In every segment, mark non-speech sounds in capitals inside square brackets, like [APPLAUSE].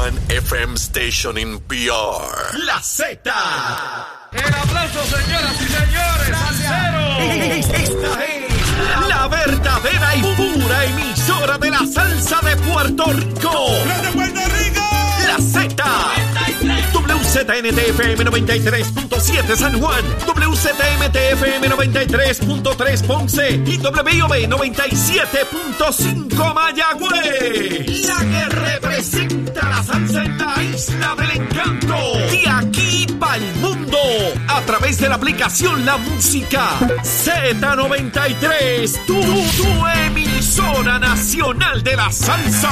one FM station in PR. La Z. El aplauso, señoras y señores, al cero. Esta es la verdadera y pura emisora de la salsa de Puerto Rico. ¡De Puerto Rico! La Z. WZNTFM 93.7 San Juan, WZMTFM 93.3 Ponce y WIOB 97.5 Mayagüez. La que representa la isla del encanto. De aquí para el mundo. A través de la aplicación La Música Z93. Tu, tu emisora nacional de la salsa.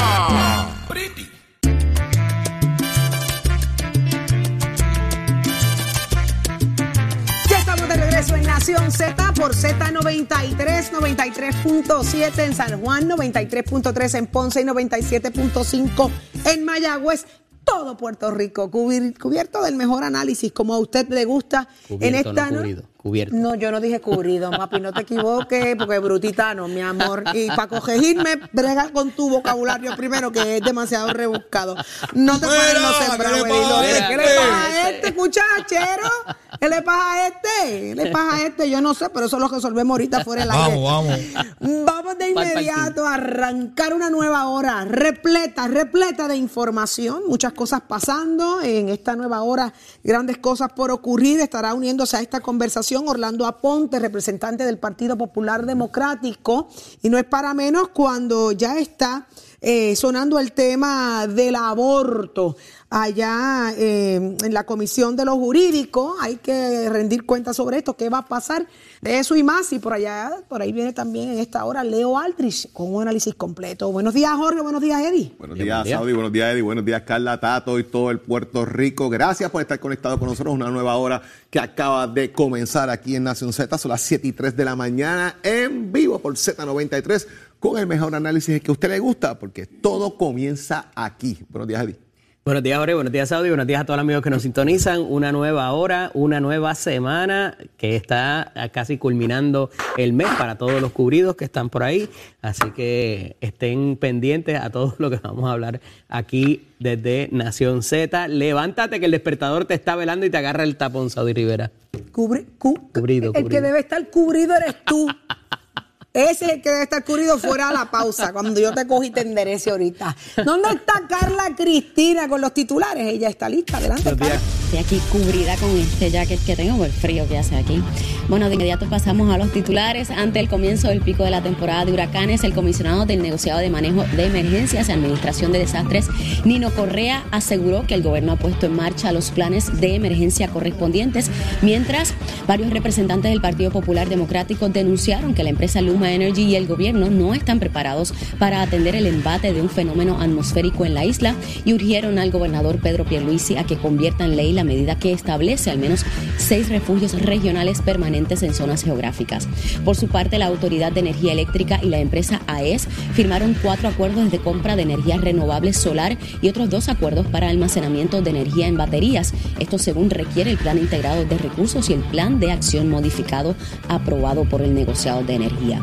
Regreso en Nación Z por Z93, 93.7 en San Juan, 93.3 en Ponce y 97.5 en Mayagüez. Todo Puerto Rico cubierto del mejor análisis, como a usted le gusta en esta no cubierto. No, yo no dije cubrido, [LAUGHS] papi, no te equivoques, porque brutita no, mi amor. Y para corregirme, brega con tu vocabulario primero, que es demasiado rebuscado. No te puedes no sembrar, ¿qué le pasa a este? ¿Qué le pasa a este muchachero? ¿Qué le pasa a este? ¿Qué le pasa a este? Yo no sé, pero eso lo resolvemos ahorita fuera del aire. Vamos, vamos. Vamos de inmediato a arrancar una nueva hora repleta, repleta de información, muchas cosas pasando en esta nueva hora, grandes cosas por ocurrir. Estará uniéndose a esta conversación Orlando Aponte, representante del Partido Popular Democrático, y no es para menos cuando ya está eh, sonando el tema del aborto allá eh, en la Comisión de los Jurídicos. Hay que rendir cuenta sobre esto, qué va a pasar de eso y más. Y por allá, por ahí viene también en esta hora Leo Aldrich con un análisis completo. Buenos días, Jorge. Buenos días, Eddie. Buenos Bien, días, buen día. Saudi. Buenos días, Eddie. Buenos días, Carla, Tato y todo el Puerto Rico. Gracias por estar conectado con nosotros. Una nueva hora que acaba de comenzar aquí en Nación Z. Son las 7 y 3 de la mañana en vivo por Z93 con el mejor análisis que a usted le gusta, porque todo comienza aquí. Buenos días, Eddie. Buenos días, Jorge. Buenos días, Saudi. Buenos días a todos los amigos que nos sintonizan. Una nueva hora, una nueva semana que está casi culminando el mes para todos los cubridos que están por ahí. Así que estén pendientes a todo [LAUGHS] lo que vamos a hablar aquí desde Nación Z. Levántate que el despertador te está velando y te agarra el tapón, Saudi Rivera. Cubri- cu- Cubrido, El que debe estar cubrido eres tú. [LAUGHS] Ese es el que debe estar fuera de la pausa, cuando yo te cogí y te enderece ahorita. ¿Dónde está Carla Cristina con los titulares? Ella está lista. Adelante. Carla. Estoy aquí cubrida con este jacket que tengo por el frío que hace aquí. Bueno, de inmediato pasamos a los titulares. Ante el comienzo del pico de la temporada de huracanes, el comisionado del negociado de manejo de emergencias y administración de desastres, Nino Correa, aseguró que el gobierno ha puesto en marcha los planes de emergencia correspondientes, mientras varios representantes del Partido Popular Democrático denunciaron que la empresa Luma Energy y el gobierno no están preparados para atender el embate de un fenómeno atmosférico en la isla y urgieron al gobernador Pedro Pierluisi a que convierta en ley la medida que establece al menos seis refugios regionales permanentes en zonas geográficas. Por su parte, la Autoridad de Energía Eléctrica y la empresa AES firmaron cuatro acuerdos de compra de energía renovable solar y otros dos acuerdos para almacenamiento de energía en baterías. Esto según requiere el Plan Integrado de Recursos y el Plan de Acción Modificado aprobado por el negociado de energía.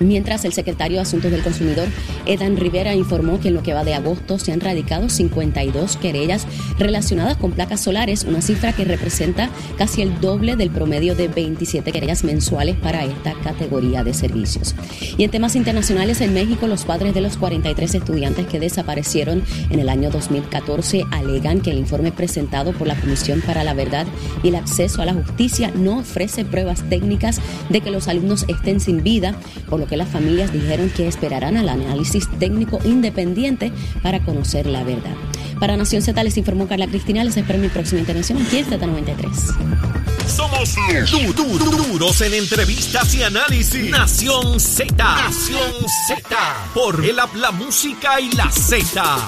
Mientras el secretario de Asuntos del Consumidor, Edan Rivera, informó que en lo que va de agosto se han radicado 52 querellas relacionadas con placas solares, una cifra que representa casi el doble del promedio de 27 querellas mensuales para esta categoría de servicios. Y en temas internacionales, en México, los padres de los 43 estudiantes que desaparecieron en el año 2014 alegan que el informe presentado por la Comisión para la Verdad y el Acceso a la Justicia no ofrece pruebas técnicas de que los alumnos estén sin vida, por lo que las familias dijeron que esperarán al análisis técnico independiente para conocer la verdad. Para Nación Z les informó Carla Cristina. Les espero en mi próxima intervención aquí en Z93. Somos du- du- du- duros en entrevistas y análisis. Nación Z. Nación Z. Por el habla música y la Z.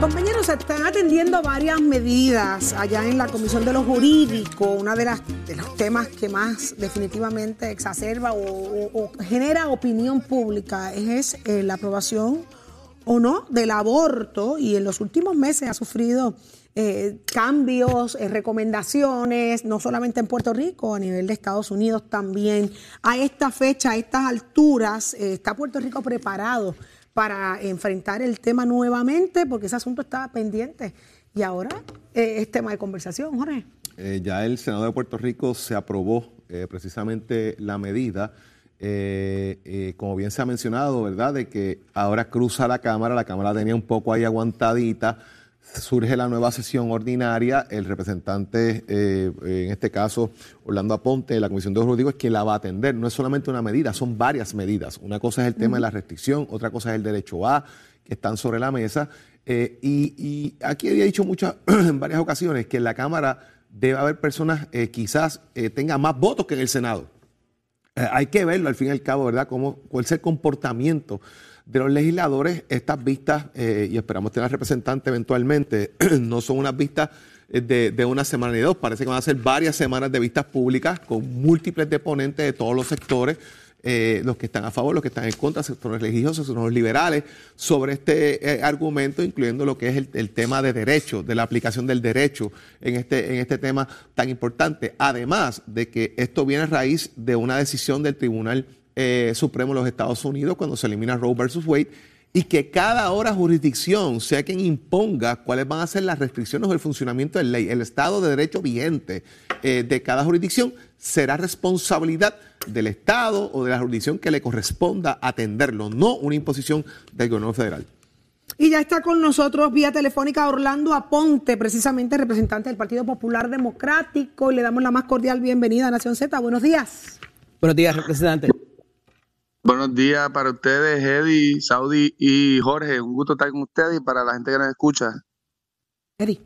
Compañeros, se están atendiendo varias medidas allá en la Comisión de los Jurídicos. Una de, los temas que más definitivamente exacerba o, genera opinión pública es eh, la aprobación o no del aborto y en los últimos meses ha sufrido eh, cambios, eh, recomendaciones, no solamente en Puerto Rico, a nivel de Estados Unidos también. A esta fecha, a estas alturas, ¿está Puerto Rico preparado para enfrentar el tema nuevamente? Porque ese asunto estaba pendiente y ahora es tema de conversación, Jorge. ya el Senado de Puerto Rico se aprobó precisamente la medida. como bien se ha mencionado, ¿verdad? De que ahora cruza la Cámara, la Cámara tenía un poco ahí aguantadita, surge la nueva sesión ordinaria, el representante, eh, en este caso Orlando Aponte, de la Comisión de Jurídicos, es quien la va a atender. No es solamente una medida, son varias medidas. Una cosa es el tema de la restricción, otra cosa es el derecho A, que están sobre la mesa. Eh, y, aquí había dicho muchas, [CLEARS THROAT] en varias ocasiones que en la Cámara debe haber personas, eh, quizás tengan más votos que en el Senado. hay que verlo al fin y al cabo, ¿verdad? Cómo, cuál es el comportamiento de los legisladores, estas vistas, eh, y esperamos tener representantes eventualmente, [CLEARS THROAT] no son unas vistas eh, de, una semana y dos, parece que van a ser varias semanas de vistas públicas con múltiples deponentes de todos los sectores. Eh, los que están a favor, los que están en contra, sectores religiosos, sectores liberales, sobre este argumento, incluyendo lo que es el, tema de derecho, de la aplicación del derecho en este, en este tema tan importante. Además de que esto viene a raíz de una decisión del Tribunal eh, Supremo de los Estados Unidos cuando se elimina Roe versus Wade y que cada hora jurisdicción sea quien imponga cuáles van a ser las restricciones o el funcionamiento de la ley. El Estado de Derecho vigente eh, de cada jurisdicción será responsabilidad del Estado o de la jurisdicción que le corresponda atenderlo, no una imposición del gobierno federal. Y ya está con nosotros vía telefónica Orlando Aponte, precisamente representante del Partido Popular Democrático. Y le damos la más cordial bienvenida a Nación Z. Buenos días. Buenos días, representante. Buenos días para ustedes, Eddie, Saudi y Jorge. Un gusto estar con ustedes y para la gente que nos escucha. Eddie.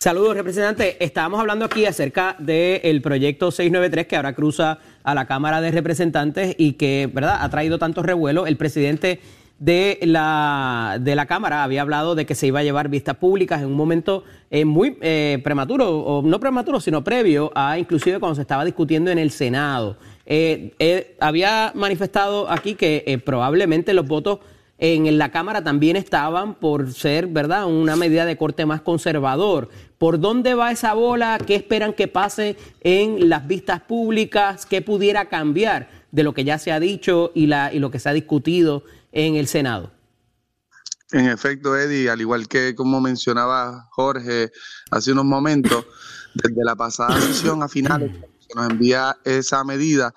Saludos, representante. Estábamos hablando aquí acerca del proyecto 693 que ahora cruza a la Cámara de Representantes y que, ¿verdad?, ha traído tantos revuelos. El presidente de la, de la Cámara había hablado de que se iba a llevar vistas públicas en un momento eh, muy eh, prematuro, o no prematuro, sino previo a inclusive cuando se estaba discutiendo en el Senado. Eh, eh, había manifestado aquí que eh, probablemente los votos en la Cámara también estaban por ser, ¿verdad?, una medida de corte más conservador. ¿Por dónde va esa bola? ¿Qué esperan que pase en las vistas públicas? ¿Qué pudiera cambiar de lo que ya se ha dicho y, la, y lo que se ha discutido en el Senado? En efecto, Eddie, al igual que como mencionaba Jorge hace unos momentos, desde la pasada sesión a finales [CLEARS THROAT] nos envía esa medida,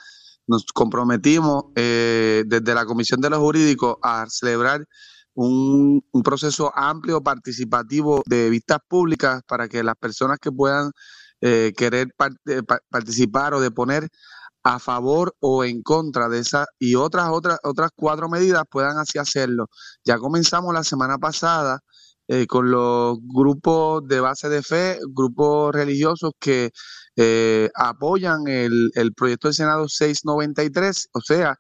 nos comprometimos eh, desde la Comisión de los Jurídicos a celebrar un, proceso amplio, participativo de vistas públicas para que las personas que puedan eh, querer eh, participar o deponer a favor o en contra de esa y otras otras otras cuatro medidas puedan así hacerlo. Ya comenzamos la semana pasada con los grupos de base de fe, grupos religiosos que eh, apoyan el, el proyecto del Senado 693, o sea,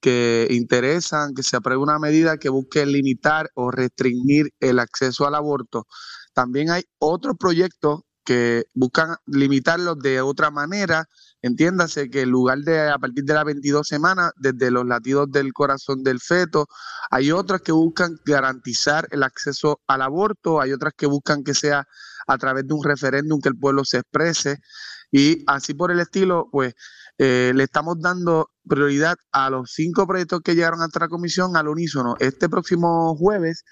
que interesan que se apruebe una medida que busque limitar o restringir el acceso al aborto. También hay otros proyectos que buscan limitarlo de otra manera. Entiéndase que en lugar de a partir de las 22 semanas, desde los latidos del corazón del feto, hay otras que buscan garantizar el acceso al aborto, hay otras que buscan que sea a través de un referéndum que el pueblo se exprese y así por el estilo, pues eh, le estamos dando prioridad a los cinco proyectos que llegaron a nuestra comisión al unísono. Este próximo jueves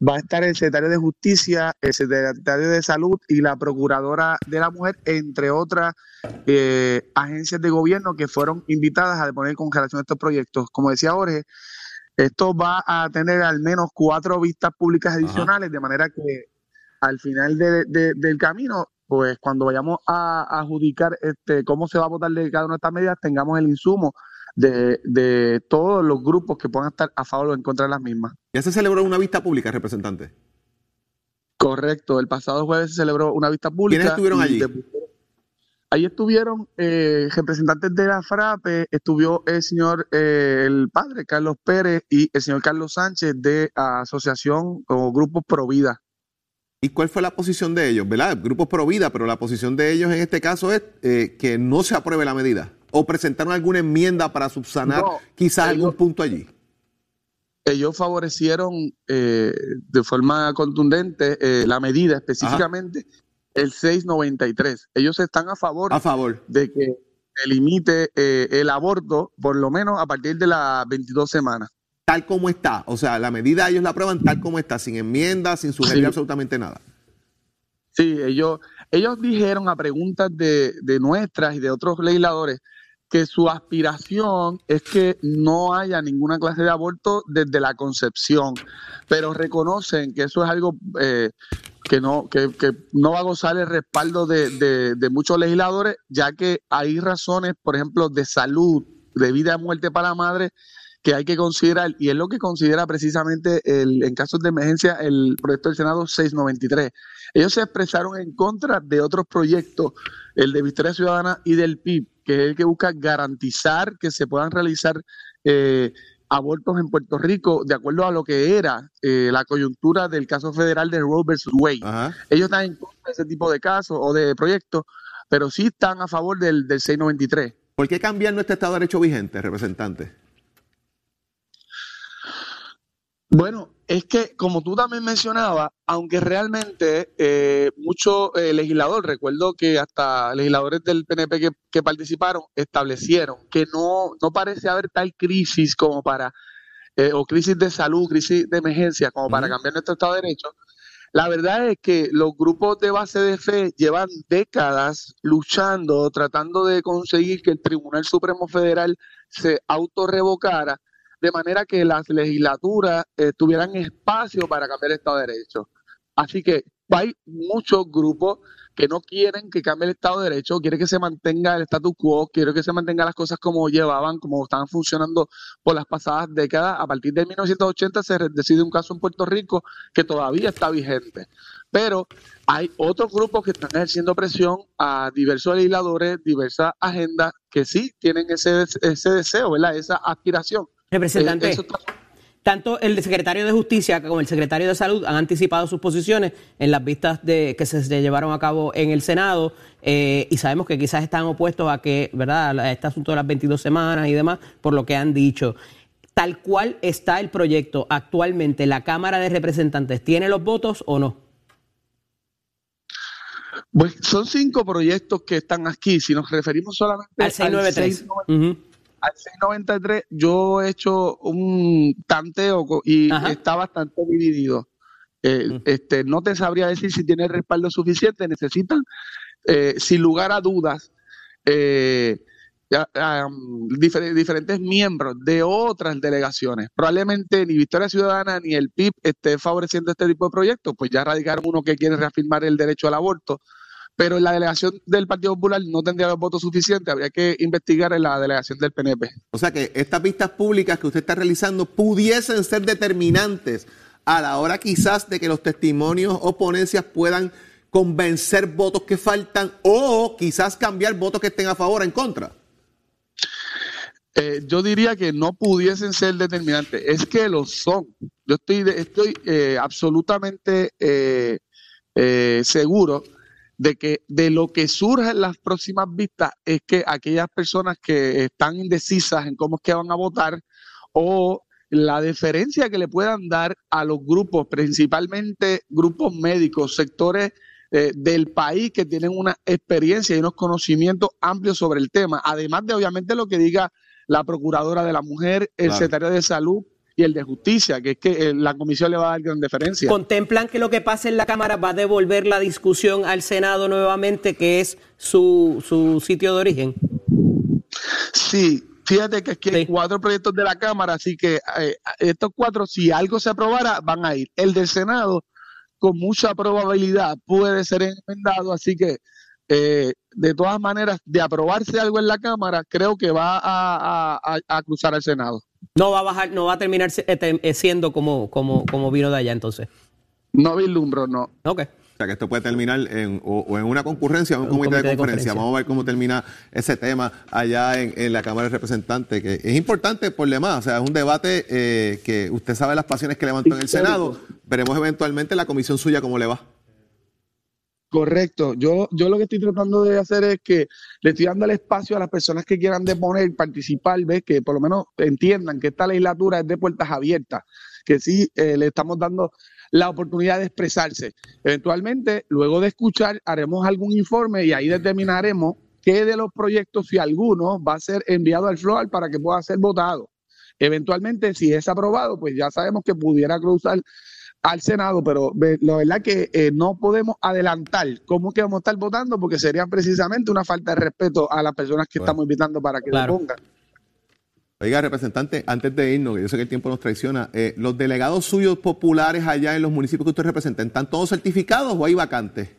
va a estar el secretario de Justicia, el secretario de Salud y la Procuradora de la Mujer, entre otras eh, agencias de gobierno que fueron invitadas a deponer con relación a estos proyectos. Como decía Jorge, esto va a tener al menos cuatro vistas públicas adicionales, de manera que al final del camino, pues cuando vayamos a, adjudicar este, cómo se va a votar de cada una de estas medidas, tengamos el insumo de, todos los grupos que puedan estar a favor o en contra de las mismas. ¿Ya se celebró una vista pública, representante? Correcto, el pasado jueves se celebró una vista pública. ¿Quiénes estuvieron allí? Ahí estuvieron eh, representantes de la FRAPE, estuvo el señor, eh, el padre Carlos Pérez y el señor Carlos Sánchez de Asociación o Grupos Provida. ¿Y cuál fue la posición de ellos? ¿Verdad? Grupos pro vida, pero la posición de ellos en este caso es eh, que no se apruebe la medida. ¿O presentaron alguna enmienda para subsanar quizás algún punto allí? ellos favorecieron eh, de forma contundente eh, la medida, específicamente el 693. Ellos están a favor, A favor. de que se limite eh, el aborto, por lo menos a partir de las 22 semanas. Tal como está. O sea, la medida ellos la aprueban tal como está, sin enmiendas, sin sugerir Sí. absolutamente nada. Sí, ellos, ellos dijeron a preguntas de, de nuestras y de otros legisladores que su aspiración es que no haya ninguna clase de aborto desde la concepción, pero reconocen que eso es algo eh, que, no, que, no va a gozar el respaldo de, de- de muchos legisladores, ya que hay razones, por ejemplo, de salud, de vida y muerte para la madre, que hay que considerar, y es lo que considera precisamente el, en casos de emergencia el proyecto del Senado 693. Ellos se expresaron en contra de otros proyectos, el de Victoria Ciudadana y del PIB, que es el que busca garantizar que se puedan realizar eh, abortos en Puerto Rico de acuerdo a lo que era eh, la coyuntura del caso federal de Roe versus Wade. Ajá. Ellos están en contra de ese tipo de casos o de proyectos, pero sí están a favor del, del 693. ¿Por qué cambiar nuestro Estado de Derecho vigente, representante? Bueno, es que como tú también mencionabas, aunque realmente eh, muchos eh, legisladores, recuerdo que hasta legisladores del PNP que, que participaron establecieron que no, no parece haber tal crisis como para, eh, o crisis de salud, crisis de emergencia, como para cambiar nuestro Estado de Derecho. La verdad es que los grupos de base de fe llevan décadas luchando, tratando de conseguir que el Tribunal Supremo Federal se autorrevocara de manera que las legislaturas eh, tuvieran espacio para cambiar el Estado de Derecho. Así que hay muchos grupos que no quieren que cambie el Estado de Derecho, quieren que se mantenga el status quo, quieren que se mantengan las cosas como llevaban, como estaban funcionando por las pasadas décadas. A partir de 1980 se decide un caso en Puerto Rico que todavía está vigente. Pero hay otros grupos que están ejerciendo presión a diversos legisladores, diversas agendas que sí tienen ese, ese deseo, ¿verdad? Esa aspiración. Representante, Eh, eso está- tanto el secretario de Justicia como el secretario de Salud han anticipado sus posiciones en las vistas de, que se, llevaron a cabo en el Senado eh, y sabemos que quizás están opuestos a que, ¿verdad?, a este asunto de las 22 semanas y demás, por lo que han dicho. Tal cual está el proyecto actualmente, ¿la Cámara de Representantes tiene los votos o no? Pues son cinco proyectos que están aquí. Si nos referimos solamente Al 693. 693, Ujú. Al 693, yo he hecho un tanteo y Ajá. está bastante dividido. Eh, Mm. este, no te sabría decir si tiene respaldo suficiente. Necesitan, eh, sin lugar a dudas, eh, am, difer- diferentes miembros de otras delegaciones. Probablemente ni Victoria Ciudadana ni el PIB esté favoreciendo este tipo de proyectos, pues ya radicaron uno que quiere reafirmar el derecho al aborto. Pero la delegación del Partido Popular no tendría los votos suficientes, habría que investigar en la delegación del PNP. O sea que estas vistas públicas que usted está realizando pudiesen ser determinantes a la hora quizás de que los testimonios o ponencias puedan convencer votos que faltan o quizás cambiar votos que estén a favor o en contra. Eh, yo diría que no pudiesen ser determinantes, es que lo son. Yo estoy, estoy eh, absolutamente eh, seguro de que de lo que surja en las próximas vistas es que aquellas personas que están indecisas en cómo es que van a votar o la deferencia que le puedan dar a los grupos, principalmente grupos médicos, sectores eh, del país que tienen una experiencia y unos conocimientos amplios sobre el tema, además de obviamente lo que diga la procuradora de la mujer, el Claro. secretario de salud y el de justicia, que es que eh, la comisión le va a dar gran deferencia. ¿Contemplan que lo que pase en la Cámara va a devolver la discusión al Senado nuevamente, que es su, su sitio de origen? Sí, fíjate que aquí hay Sí. cuatro proyectos de la Cámara, así que eh, estos cuatro, si algo se aprobara, van a ir. El del Senado, con mucha probabilidad, puede ser enmendado, así que eh, de todas maneras, de aprobarse algo en la Cámara, creo que va a, a- a- cruzar al Senado. No va a bajar, no va a terminar eh, eh, siendo como, como, como vino de allá entonces. No vislumbro, no. Ok. O sea que esto puede terminar en, o, o en una concurrencia o en un Un comité, comité de de conferencia. conferencia. Vamos a ver cómo termina ese tema allá en, en la Cámara de Representantes, que es importante por demás. O sea, es un debate eh, que usted sabe las pasiones que levantó en el. Senado. Veremos eventualmente la comisión suya cómo le va. Correcto. Yo, yo lo que estoy tratando de hacer es que le estoy dando el espacio a las personas que quieran deponer, participar, ¿ves? que por lo menos entiendan que esta legislatura es de puertas abiertas, que sí eh, le estamos dando la oportunidad de expresarse. Eventualmente, luego de escuchar, haremos algún informe y ahí determinaremos qué de los proyectos, si alguno, va a ser enviado al floor para que pueda ser votado. Eventualmente, si es aprobado, pues ya sabemos que pudiera cruzar al Senado, pero la verdad que eh, no podemos adelantar cómo que vamos a estar votando porque sería precisamente una falta de respeto a las personas que estamos invitando para que lo pongan. Oiga, representante, antes de irnos, que yo sé que el tiempo nos traiciona, eh, ¿los delegados suyos populares allá en los municipios que usted representa, ¿están todos certificados o hay vacantes?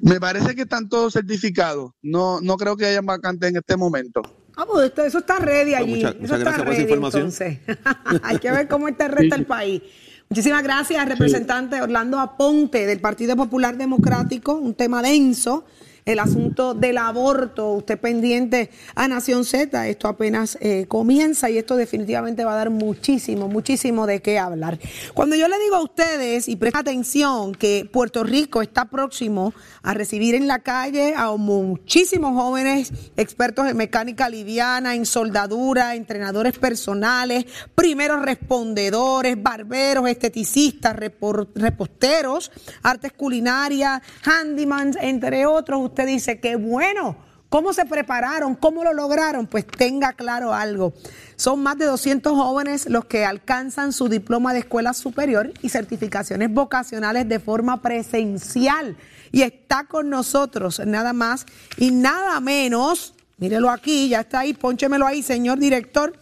Me parece que están todos certificados. No, no creo que haya vacantes en este momento. Ah, pues eso está ready pues allí. eso está gracias por esa información. Entonces. [LAUGHS] Hay que ver cómo está el resto del país. Muchísimas gracias, representante Orlando Aponte del Partido Popular Democrático. Un tema denso el asunto del aborto, usted pendiente a Nación Z, esto apenas eh, comienza y esto definitivamente va a dar muchísimo, muchísimo de qué hablar. Cuando yo le digo a ustedes, y presta atención, que Puerto Rico está próximo a recibir en la calle a muchísimos jóvenes expertos en mecánica liviana, en soldadura, entrenadores personales, primeros respondedores, barberos, esteticistas, reposteros, artes culinarias, handymans, entre otros, usted dice, qué bueno, ¿cómo se prepararon? ¿Cómo lo lograron? Pues tenga claro algo. Son más de 200 jóvenes los que alcanzan su diploma de escuela superior y certificaciones vocacionales de forma presencial. Y está con nosotros nada más y nada menos, mírelo aquí, ya está ahí, pónchemelo ahí, señor director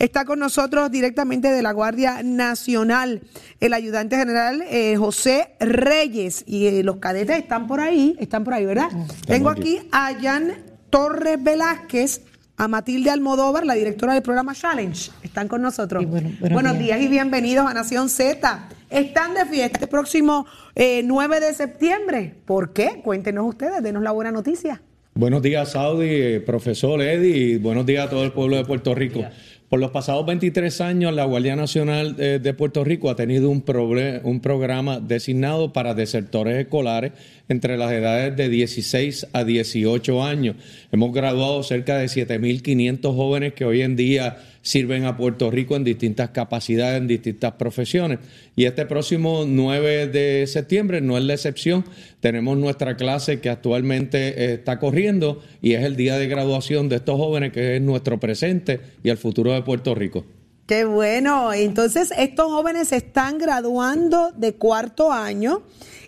Está con nosotros directamente de la Guardia Nacional el ayudante general eh, José Reyes y eh, los cadetes están por ahí, están por ahí, ¿verdad? Tengo aquí a Jan Torres Velázquez, a Matilde Almodóvar, la directora del programa Challenge. Están con nosotros. buenos, días. y bienvenidos a Nación Z. Están de fiesta este próximo 9 eh, de septiembre. ¿Por qué? Cuéntenos ustedes, denos la buena noticia. Buenos días, Saudi, profesor Eddie, y buenos días a todo el pueblo de Puerto Rico. Por los pasados 23 años, la Guardia Nacional eh, de Puerto Rico ha tenido un, un programa designado para desertores escolares entre las edades de 16 a 18 años. Hemos graduado cerca de 7.500 jóvenes que hoy en día sirven a Puerto Rico en distintas capacidades, en distintas profesiones. Y este próximo 9 de septiembre no es la excepción. Tenemos nuestra clase que actualmente está corriendo y es el día de graduación de estos jóvenes que es nuestro presente y el futuro de Puerto Rico. Qué bueno. Entonces, estos jóvenes están graduando de cuarto año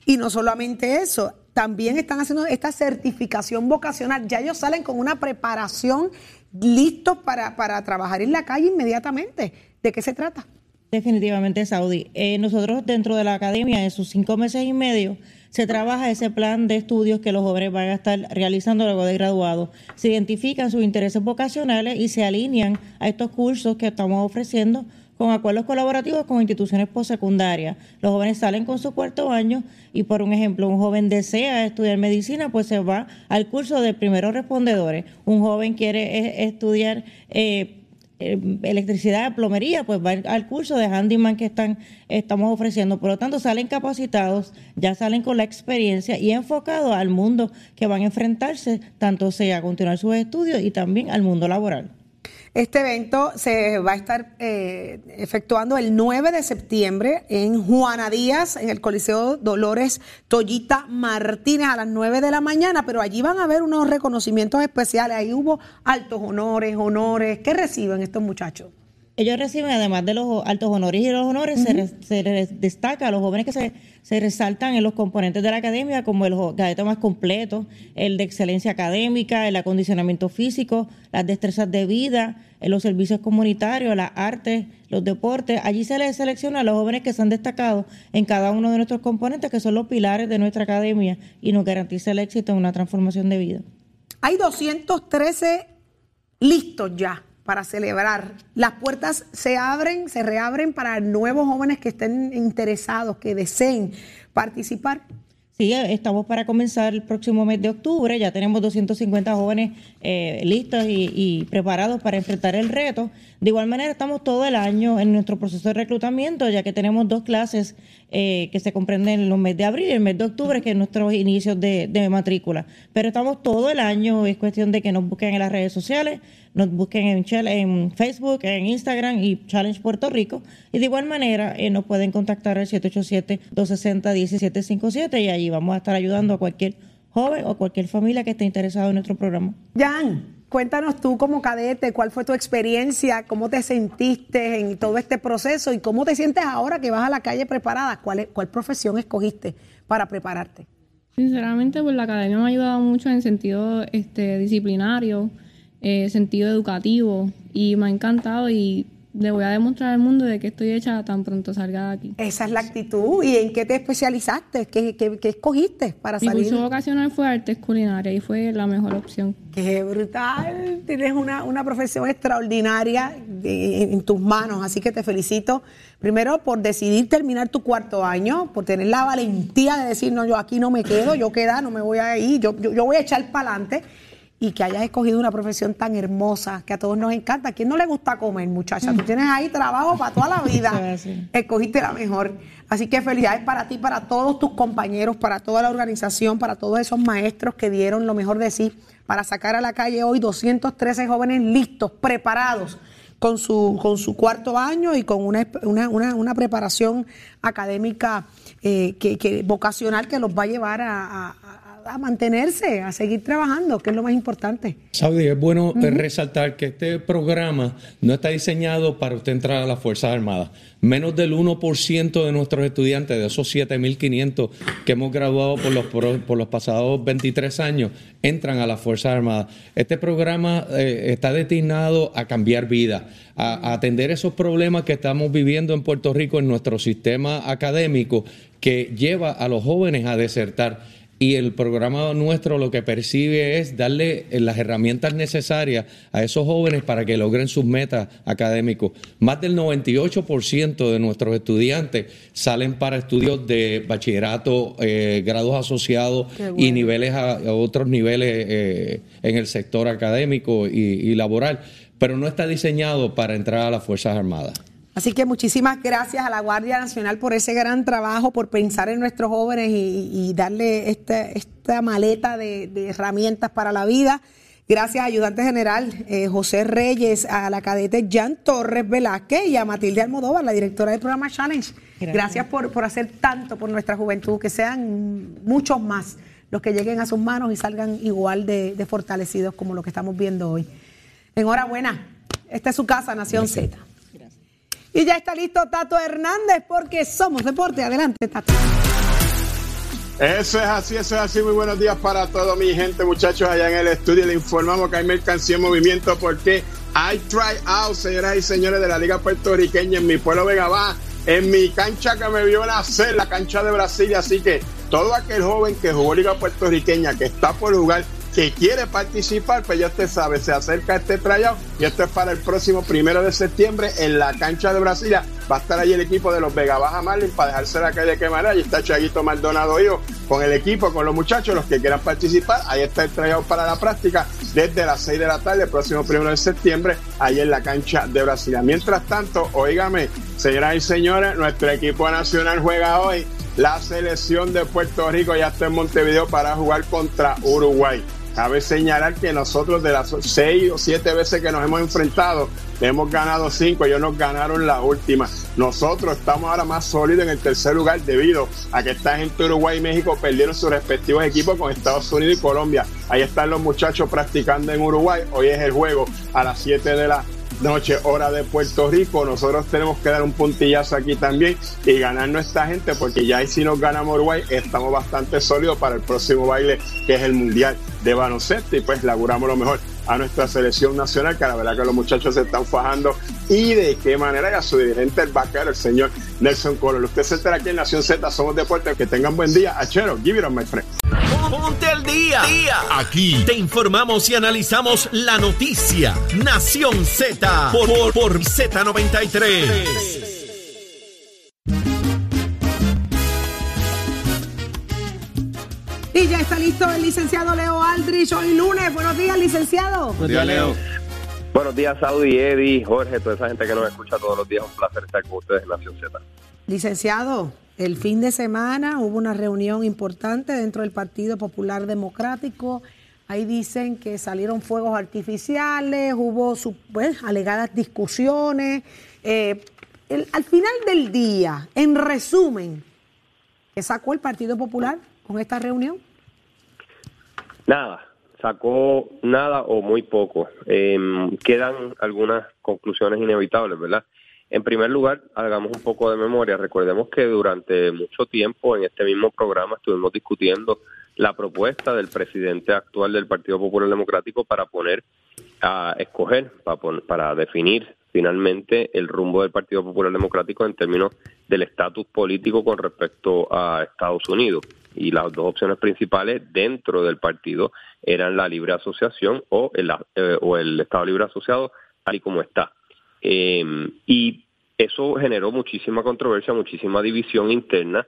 y no solamente eso, también están haciendo esta certificación vocacional. Ya ellos salen con una preparación listos para, para trabajar en la calle inmediatamente. ¿De qué se trata? Definitivamente, Saudi. Eh, nosotros dentro de la academia, en sus cinco meses y medio, se trabaja ese plan de estudios que los jóvenes van a estar realizando luego de graduados. Se identifican sus intereses vocacionales y se alinean a estos cursos que estamos ofreciendo con acuerdos colaborativos con instituciones postsecundarias. Los jóvenes salen con su cuarto año y, por un ejemplo, un joven desea estudiar medicina, pues se va al curso de primeros respondedores. Un joven quiere eh, estudiar... Eh, eh, electricidad, plomería, pues va al curso de handyman que están, estamos ofreciendo. Por lo tanto, salen capacitados, ya salen con la experiencia y enfocados al mundo que van a enfrentarse, tanto sea a continuar sus estudios y también al mundo laboral. Este evento se va a estar eh, efectuando el 9 de septiembre en Juana Díaz, en el Coliseo Dolores Toyita Martínez a las 9 de la mañana, pero allí van a haber unos reconocimientos especiales. Ahí hubo altos honores, honores. ¿Qué reciben estos muchachos? Ellos reciben, además de los altos honores y los honores, se, destaca a los jóvenes que se, se, resaltan en los componentes de la academia, como el cadete más completo, el de excelencia académica, el acondicionamiento físico, las destrezas de vida, los servicios comunitarios, las artes, los deportes. Allí se les selecciona a los jóvenes que se han destacado en cada uno de nuestros componentes, que son los pilares de nuestra academia y nos garantiza el éxito en una transformación de vida. Hay 213 listos ya para celebrar. Las puertas se abren, se reabren para nuevos jóvenes que estén interesados, que deseen participar. Sí, estamos para comenzar el próximo mes de octubre. Ya tenemos 250 jóvenes eh, listos y preparados para enfrentar el reto. De igual manera, estamos todo el año en nuestro proceso de reclutamiento, ya que tenemos dos clases eh, que se comprenden en los meses de abril y el mes de octubre, que es nuestros inicios de, matrícula. Pero estamos todo el año, es cuestión de que nos busquen en las redes sociales, nos busquen en, en Facebook, en Instagram y Challenge Puerto Rico. Y de igual manera eh, nos pueden contactar al 787-260-1757 y allí vamos a estar ayudando a cualquier joven o cualquier familia que esté interesado en nuestro programa. Jan, cuéntanos tú como cadete, cuál fue tu experiencia, cómo te sentiste en todo este proceso y cómo te sientes ahora que vas a la calle preparada. ¿Cuál, es- cuál profesión escogiste para prepararte? Sinceramente, pues la academia me ha ayudado mucho en sentido este, disciplinario, eh, sentido educativo y me ha encantado y le voy a demostrar al mundo de que estoy hecha tan pronto salga de aquí. Esa es la actitud. ¿Y en qué te especializaste? ¿Qué, qué- qué escogiste para Mi salir? curso vocacional fue artes culinarias y fue la mejor opción. Qué brutal. Tienes una, una profesión extraordinaria en tus manos, así que te felicito. Primero por decidir terminar tu cuarto año, por tener la valentía de decir, no, yo aquí no me quedo, yo queda, no me voy a ir, yo, yo, yo voy a echar para adelante. Y que hayas escogido una profesión tan hermosa, que a todos nos encanta. ¿A quién no le gusta comer, muchacha? Tú tienes ahí trabajo para toda la [LAUGHS] vida. Escogiste la mejor. Así que felicidades para ti, para todos tus compañeros, para toda la organización, para todos esos maestros que dieron lo mejor de sí para sacar a la calle hoy 213 jóvenes listos, preparados con su, con su cuarto año y con una, una, una- una preparación académica eh, que, que- vocacional que los va a llevar a, a- a- mantenerse, a seguir trabajando, que es lo más importante. Saudi, es bueno eh, resaltar que este programa no está diseñado para usted entrar a las Fuerzas Armadas. Menos del 1% de nuestros estudiantes, de esos 7.500 que hemos graduado por los, por los pasados 23 años, entran a las Fuerzas Armadas. Este programa eh, está destinado a cambiar vidas, a, a atender esos problemas que estamos viviendo en Puerto Rico en nuestro sistema académico que lleva a los jóvenes a desertar. Y el programa nuestro lo que percibe es darle eh, las herramientas necesarias a esos jóvenes para que logren sus metas académicos. Más del 98% de nuestros estudiantes salen para estudios de bachillerato, eh, grados asociados y niveles a, a otros niveles eh, en el sector académico y, y laboral, pero no está diseñado para entrar a las Fuerzas Armadas. Así que muchísimas gracias a la Guardia Nacional por ese gran trabajo, por pensar en nuestros jóvenes y, y darle esta maleta de, de herramientas para la vida. Gracias, ayudante general eh, José Reyes, a la cadete Jan Torres Velázquez y a Matilde Almodóvar, la directora del programa Challenge. Gracias, Gracias. por, por hacer tanto por nuestra juventud, que sean muchos más los que lleguen a sus manos y salgan igual de, de fortalecidos como lo que estamos viendo hoy. Enhorabuena, esta es su casa, Nación Z. Y ya está listo Tato Hernández porque somos deporte. Adelante, Tato. Eso es así, eso es así. Muy buenos días para toda mi gente, muchachos, allá en el estudio. Le informamos que hay mercancía en movimiento porque hay try out, señoras y señores de la Liga Puertorriqueña en mi pueblo Vega Baja, en mi cancha que me vio nacer, la cancha de Brasil. Así que todo aquel joven que jugó Liga Puertorriqueña, que está por jugar, que quiere participar, pues ya usted sabe, se acerca este tryout y esto es para el próximo primero de septiembre en la cancha de Brasilia. Va a estar allí el equipo de los Vega Baja Marlins para dejarse la calle quemar. Allí está Chaguito Maldonado Hijo con el equipo, con los muchachos, los que quieran participar. Ahí está el tryout para la práctica desde las 6 de la tarde, el próximo primero de septiembre, ahí en la cancha de Brasilia. Mientras tanto, óigame, señoras y señores, nuestro equipo nacional juega hoy. La selección de Puerto Rico ya está en Montevideo para jugar contra Uruguay. Cabe señalar que nosotros de las seis o siete veces que nos hemos enfrentado, hemos ganado cinco, ellos nos ganaron la última. Nosotros estamos ahora más sólidos en el tercer lugar debido a que esta gente Uruguay y México perdieron sus respectivos equipos con Estados Unidos y Colombia. Ahí están los muchachos practicando en Uruguay. Hoy es el juego a las 7 de la noche, hora de Puerto Rico. Nosotros tenemos que dar un puntillazo aquí también y ganar nuestra gente, porque ya ahí si nos ganamos Uruguay, estamos bastante sólidos para el próximo baile, que es el Mundial de Baloncesto, y pues laburamos lo mejor a nuestra selección nacional, que la verdad que los muchachos se están fajando y de qué manera y a su dirigente el vaquero, el señor Nelson Color. Usted se entera aquí en Nación Z, somos deportes, que tengan buen día. Achero, give it on my friend. Ponte al día. Aquí te informamos y analizamos la noticia. Nación Z por, por, por Z93. Y ya está listo el licenciado Leo Aldrich hoy lunes. Buenos días, licenciado. Buenos días, Leo. Buenos días, Saudi, Eddie, Jorge, toda esa gente que nos escucha todos los días. Un placer estar con ustedes en Nación Z. Licenciado, el fin de semana hubo una reunión importante dentro del Partido Popular Democrático. Ahí dicen que salieron fuegos artificiales, hubo pues, alegadas discusiones. Eh, al final del día, en resumen, ¿qué sacó el Partido Popular con esta reunión? Nada, sacó nada o muy poco. Em, quedan algunas conclusiones inevitables, ¿verdad? En primer lugar, hagamos un poco de memoria. Recordemos que durante mucho tiempo en este mismo programa estuvimos discutiendo la propuesta del presidente actual del Partido Popular Democrático para poner a escoger, para, definir finalmente el rumbo del Partido Popular Democrático en términos del estatus político con respecto a Estados Unidos. Y las dos opciones principales dentro del partido eran la libre asociación o el, eh, o el Estado libre asociado, tal y como está. Eh, y eso generó muchísima controversia, muchísima división interna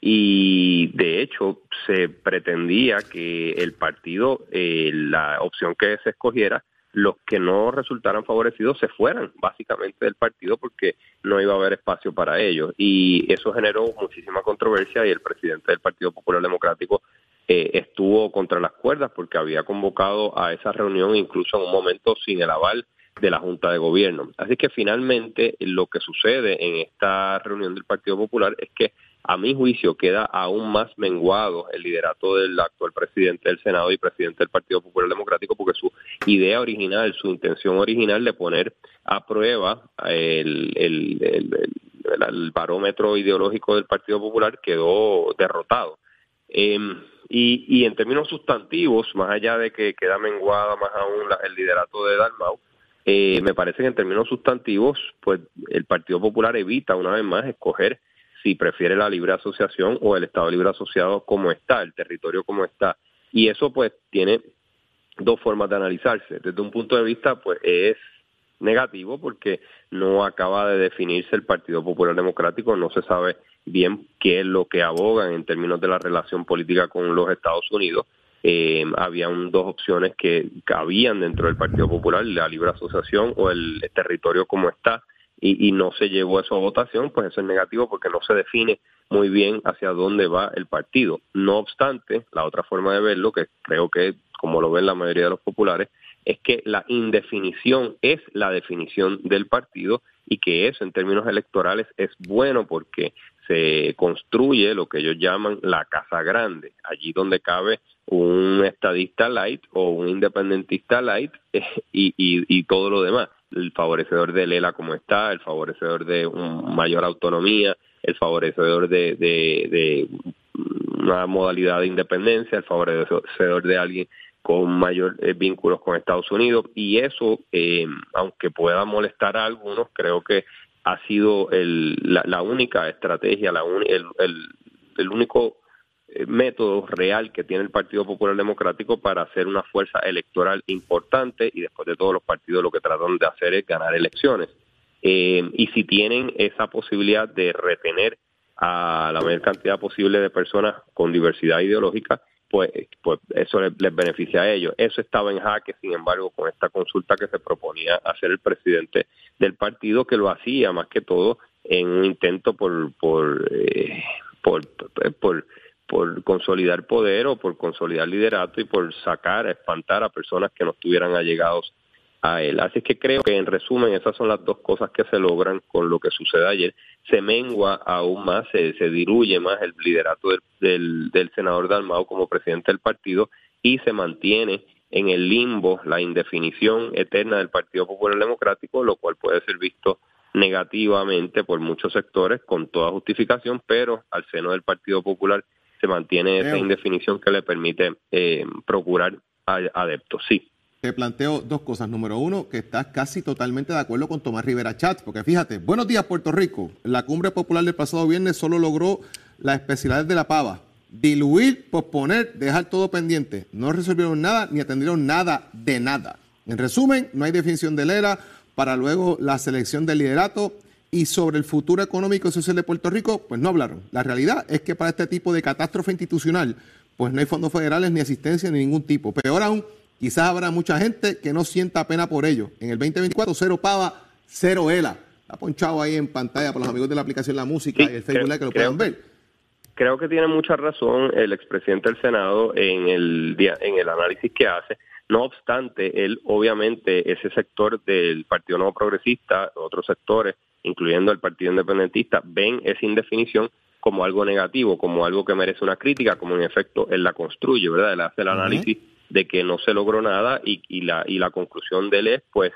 y de hecho se pretendía que el partido, eh, la opción que se escogiera, los que no resultaran favorecidos se fueran básicamente del partido porque no iba a haber espacio para ellos. Y eso generó muchísima controversia y el presidente del Partido Popular Democrático eh, estuvo contra las cuerdas porque había convocado a esa reunión incluso en un momento sin el aval de la Junta de Gobierno. Así que finalmente lo que sucede en esta reunión del Partido Popular es que a mi juicio queda aún más menguado el liderato del actual presidente del Senado y presidente del Partido Popular Democrático porque su idea original, su intención original de poner a prueba el, el, barómetro ideológico del Partido Popular quedó derrotado. Em, y, en términos sustantivos, más allá de que queda menguada más aún el liderato de Dalmau, eh, me parece que en términos sustantivos, pues el Partido Popular evita una vez más escoger si prefiere la libre asociación o el Estado libre asociado como está, el territorio como está. Y eso pues tiene dos formas de analizarse. Desde un punto de vista, pues es negativo porque no acaba de definirse el Partido Popular Democrático, no se sabe bien qué es lo que abogan en términos de la relación política con los Estados Unidos eh, habían dos opciones que cabían dentro del Partido Popular, la libre asociación o el territorio como está, y, no se llevó eso a votación, pues eso es negativo porque no se define muy bien hacia dónde va el partido. No obstante, la otra forma de verlo, que creo que como lo ven la mayoría de los populares, es que la indefinición es la definición del partido y que eso en términos electorales es bueno porque se construye lo que ellos llaman la casa grande, allí donde cabe un estadista light o un independentista light [LAUGHS] y, todo lo demás, el favorecedor de Lela como está, el favorecedor de un mayor autonomía, el favorecedor de, de, una modalidad de independencia, el favorecedor de alguien con mayor eh, vínculos con Estados Unidos y eso, eh, aunque pueda molestar a algunos, creo que ha sido la, única estrategia, el, único eh, método real que tiene el Partido Popular Democrático para hacer una fuerza electoral importante y después de todos los partidos lo que tratan de hacer es ganar elecciones. Y si tienen esa posibilidad de retener a la mayor cantidad posible de personas con diversidad ideológica, pues, pues eso les, beneficia a ellos. Eso estaba en jaque, sin embargo, con esta consulta que se proponía hacer el presidente del partido, que lo hacía más que todo en un intento por, por, eh, por, por, por consolidar poder o por consolidar liderato y por sacar, espantar a personas que no estuvieran allegados a él. Así que creo que en resumen esas son las dos cosas que se logran con lo que sucede ayer. Se mengua aún más, se, se diluye más el liderato del, del, senador Dalmau como presidente del partido y se mantiene en el limbo la indefinición eterna del Partido Popular Democrático, lo cual puede ser visto negativamente por muchos sectores con toda justificación, pero al seno del Partido Popular se mantiene esa indefinición que le permite eh, procurar adeptos. Sí te planteo dos cosas. Número uno, que estás casi totalmente de acuerdo con Tomás Rivera Chat, porque fíjate, buenos días Puerto Rico. La cumbre popular del pasado viernes solo logró las especialidades de la pava. Diluir, posponer, dejar todo pendiente. No resolvieron nada ni atendieron nada de nada. En resumen, no hay definición de era para luego la selección del liderato y sobre el futuro económico y social de Puerto Rico, pues no hablaron. La realidad es que para este tipo de catástrofe institucional, pues no hay fondos federales ni asistencia ni ningún tipo. Peor aún, quizás habrá mucha gente que no sienta pena por ello. En el 2024, cero pava, cero ELA. Está ponchado ahí en pantalla por los amigos de la aplicación La Música y el Facebook Live que lo puedan ver. Creo que tiene mucha razón el expresidente del Senado en el, día- en el análisis que hace. No obstante, él obviamente ese sector del Partido Nuevo Progresista, otros sectores, incluyendo el Partido Independentista, ven esa indefinición como algo negativo, como algo que merece una crítica, como en efecto él la construye, ¿verdad? Él hace el análisis de que no se logró nada y, y la, y la conclusión de él es, pues,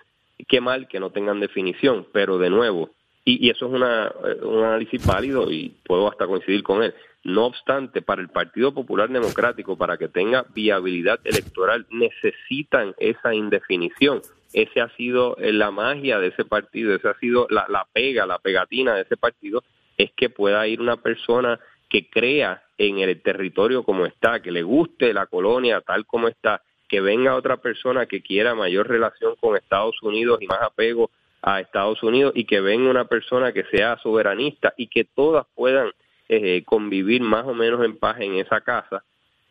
qué mal que no tengan definición, pero de nuevo, y, eso es una, eh, un análisis válido y puedo hasta coincidir con él. No obstante, para el Partido Popular Democrático, para que tenga viabilidad electoral, necesitan esa indefinición. Ese ha sido eh, la magia de ese partido, esa ha sido la, la pega, la pegatina de ese partido, es que pueda ir una persona que crea en el territorio como está, que le guste la colonia tal como está, que venga otra persona que quiera mayor relación con Estados Unidos y más apego a Estados Unidos y que venga una persona que sea soberanista y que todas puedan eh, convivir más o menos en paz en esa casa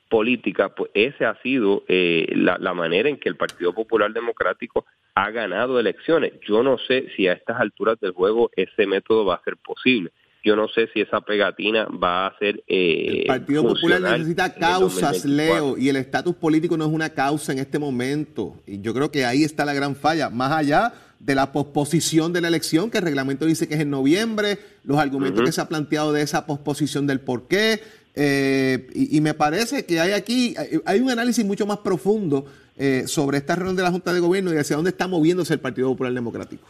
política, pues ese ha sido eh, la manera en que el Partido Popular Democrático ha ganado elecciones. Yo no sé si a estas alturas del juego ese método va a ser posible. Yo no sé si esa pegatina va a ser eh, El Partido Popular necesita causas, 2024. Leo, y el estatus político no es una causa en este momento. Y yo creo que ahí está la gran falla, más allá de la posposición de la elección, que el reglamento dice que es en noviembre, los argumentos que se ha planteado de esa posposición del por qué. eh, y, y me parece que hay aquí, hay- hay un análisis mucho más profundo eh, sobre esta reunión de la Junta de Gobierno y hacia dónde está moviéndose el Partido Popular Democrático.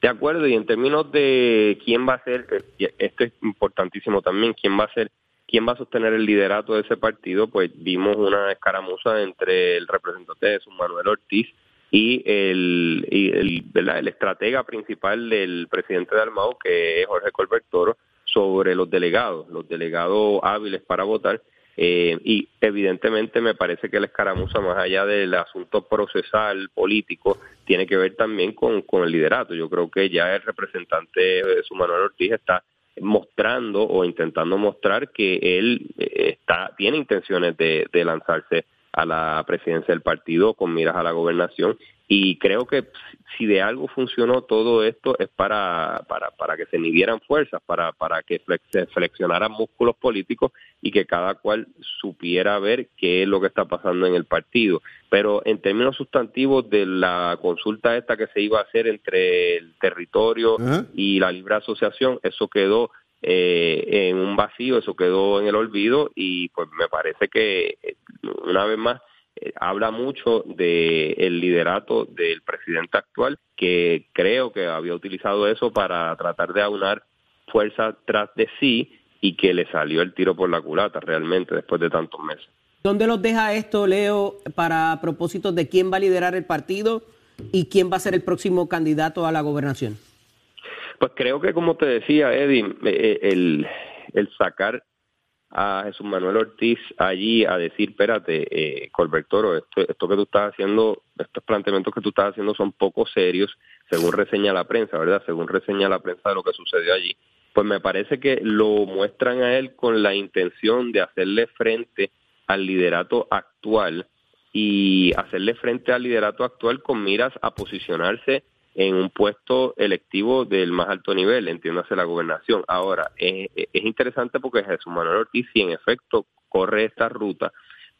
De acuerdo, y en términos de quién va a ser, eh, esto es importantísimo también, quién va a ser, quién va a sostener el liderato de ese partido, pues vimos una escaramuza entre el representante Jesús Manuel Ortiz y el estratega principal del presidente de Almao, que es Jorge Colbert Toro, sobre los delegados, los delegados hábiles para votar. Eh, y evidentemente me parece que la escaramuza, más allá del asunto procesal, político, tiene que ver también con, con el liderato. Yo creo que ya el representante Jesús Manuel Ortiz está mostrando o intentando mostrar que él eh, está tiene intenciones de, de lanzarse a la presidencia del partido con miras a la gobernación y creo que si de algo funcionó todo esto es para, para, para que se midieran fuerzas, para, para que flex- se flexionaran músculos políticos y que cada cual supiera ver qué es lo que está pasando en el partido. Pero en términos sustantivos de la consulta esta que se iba a hacer entre el territorio y la libre asociación, eso quedó eh, en un vacío, eso quedó en el olvido y pues me parece que eh, una vez más eh, habla mucho de el liderato del presidente actual que creo que había utilizado eso para tratar de aunar fuerzas tras de sí y que le salió el tiro por la culata realmente después de tantos meses. ¿Dónde los deja esto, Leo, para propósitos de quién va a liderar el partido y quién va a ser el próximo candidato a la gobernación? Pues creo que, como te decía, Eddie, eh, el, el sacar a Jesús Manuel Ortiz allí a decir, espérate, eh, Colbert Toro, esto, esto que tú estás haciendo, estos planteamientos que tú estás haciendo son poco serios, según reseña la prensa, ¿verdad? Según reseña la prensa de lo que sucedió allí. Pues me parece que lo muestran a él con la intención de hacerle frente al liderato actual y hacerle frente al liderato actual con miras a posicionarse en un puesto electivo del más alto nivel, entiéndase la gobernación. Ahora, es, es interesante porque Jesús Manuel Ortiz, si en efecto corre esta ruta,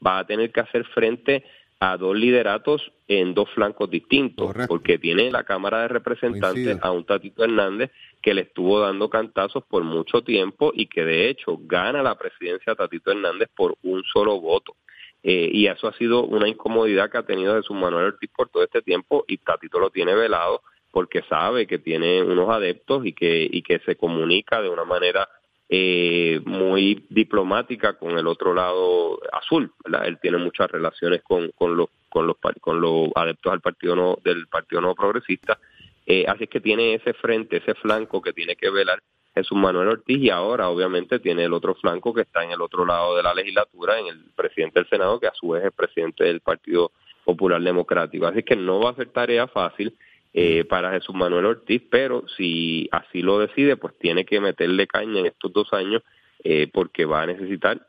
va a tener que hacer frente a dos lideratos en dos flancos distintos, porque tiene la Cámara de Representantes Coincido. a un Tatito Hernández que le estuvo dando cantazos por mucho tiempo y que de hecho gana la presidencia Tatito Hernández por un solo voto. Eh, y eso ha sido una incomodidad que ha tenido Jesús Manuel Ortiz por todo este tiempo y Tatito lo tiene velado porque sabe que tiene unos adeptos y que, y que se comunica de una manera eh, muy diplomática con el otro lado azul. Él tiene muchas relaciones con, con, los, con, los, con los adeptos al partido no, del Partido No Progresista. Eh, así es que tiene ese frente, ese flanco que tiene que velar Jesús Manuel Ortiz y ahora obviamente tiene el otro flanco que está en el otro lado de la legislatura, en el presidente del Senado, que a su vez es presidente del Partido Popular Democrático. Así que no va a ser tarea fácil eh, para Jesús Manuel Ortiz, pero si así lo decide, pues tiene que meterle caña en estos dos años eh, porque va a necesitar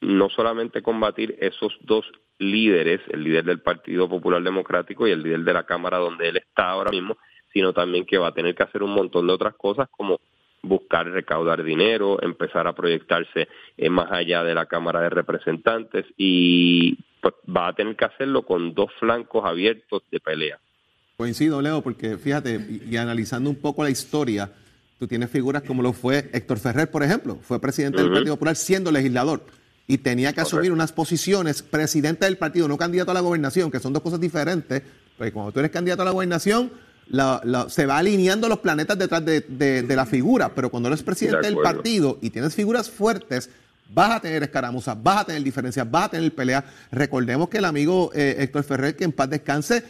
no solamente combatir esos dos líderes, el líder del Partido Popular Democrático y el líder de la Cámara donde él está ahora mismo, sino también que va a tener que hacer un montón de otras cosas como buscar recaudar dinero, empezar a proyectarse eh, más allá de la Cámara de Representantes y pues, va a tener que hacerlo con dos flancos abiertos de pelea. Coincido, Leo, porque fíjate, y, y analizando un poco la historia, tú tienes figuras como lo fue Héctor Ferrer, por ejemplo, fue presidente del. Partido Popular siendo legislador y tenía que asumir unas posiciones, presidente del partido, no candidato a la gobernación, que son dos cosas diferentes, porque cuando tú eres candidato a la gobernación, la- la- se va alineando los planetas detrás de, de- de la figura, pero cuando eres presidente De del partido y tienes figuras fuertes, vas a tener escaramuzas, vas a tener diferencias, vas a tener peleas. Recordemos que el amigo eh, Héctor Ferrer, que en paz descanse,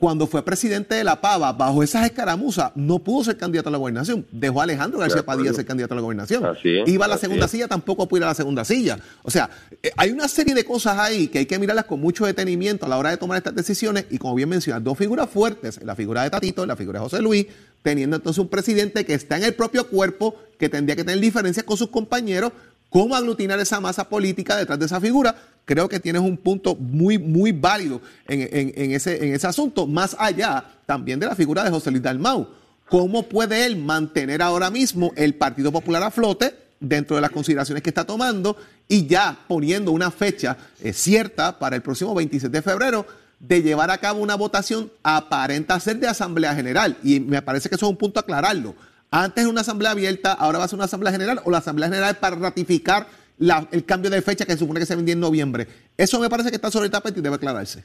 cuando fue presidente de la Pava, bajo esas escaramuzas, no pudo ser candidato a la gobernación. Dejó a Alejandro García. Padilla ser candidato a la gobernación. Es, Iba a la segunda es. silla, tampoco pudo ir a la segunda silla. O sea, eh, hay una serie de cosas ahí que hay que mirarlas con mucho detenimiento a la hora de tomar estas decisiones. Y como bien mencionas, dos figuras fuertes, la figura de Tatito y la figura de José Luis, teniendo entonces un presidente que está en el propio cuerpo, que tendría que tener diferencias con sus compañeros, cómo aglutinar esa masa política detrás de esa figura, creo que tienes un punto muy, muy válido en, ese, en ese asunto, más allá también de la figura de José Luis Dalmau. ¿Cómo puede él mantener ahora mismo el Partido Popular a flote dentro de las consideraciones que está tomando y ya poniendo una fecha eh, cierta para el próximo 26 de febrero de llevar a cabo una votación aparenta ser de Asamblea General? Y me parece que eso es un punto aclararlo. Antes era una asamblea abierta, ahora va a ser una asamblea general o la asamblea general es para ratificar la- el cambio de fecha que se supone que se vendía en noviembre. Eso me parece que está sobre el tapete y debe aclararse.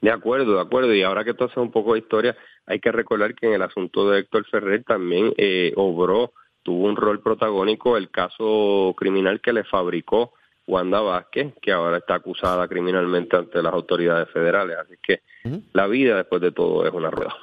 De acuerdo, de acuerdo. Y ahora que tú haces un poco de historia, hay que recordar que en el asunto de Héctor Ferrer también eh, obró, tuvo un rol protagónico el caso criminal que le fabricó Wanda Vázquez, que ahora está acusada criminalmente ante las autoridades federales. Así que la vida después de todo es una rueda.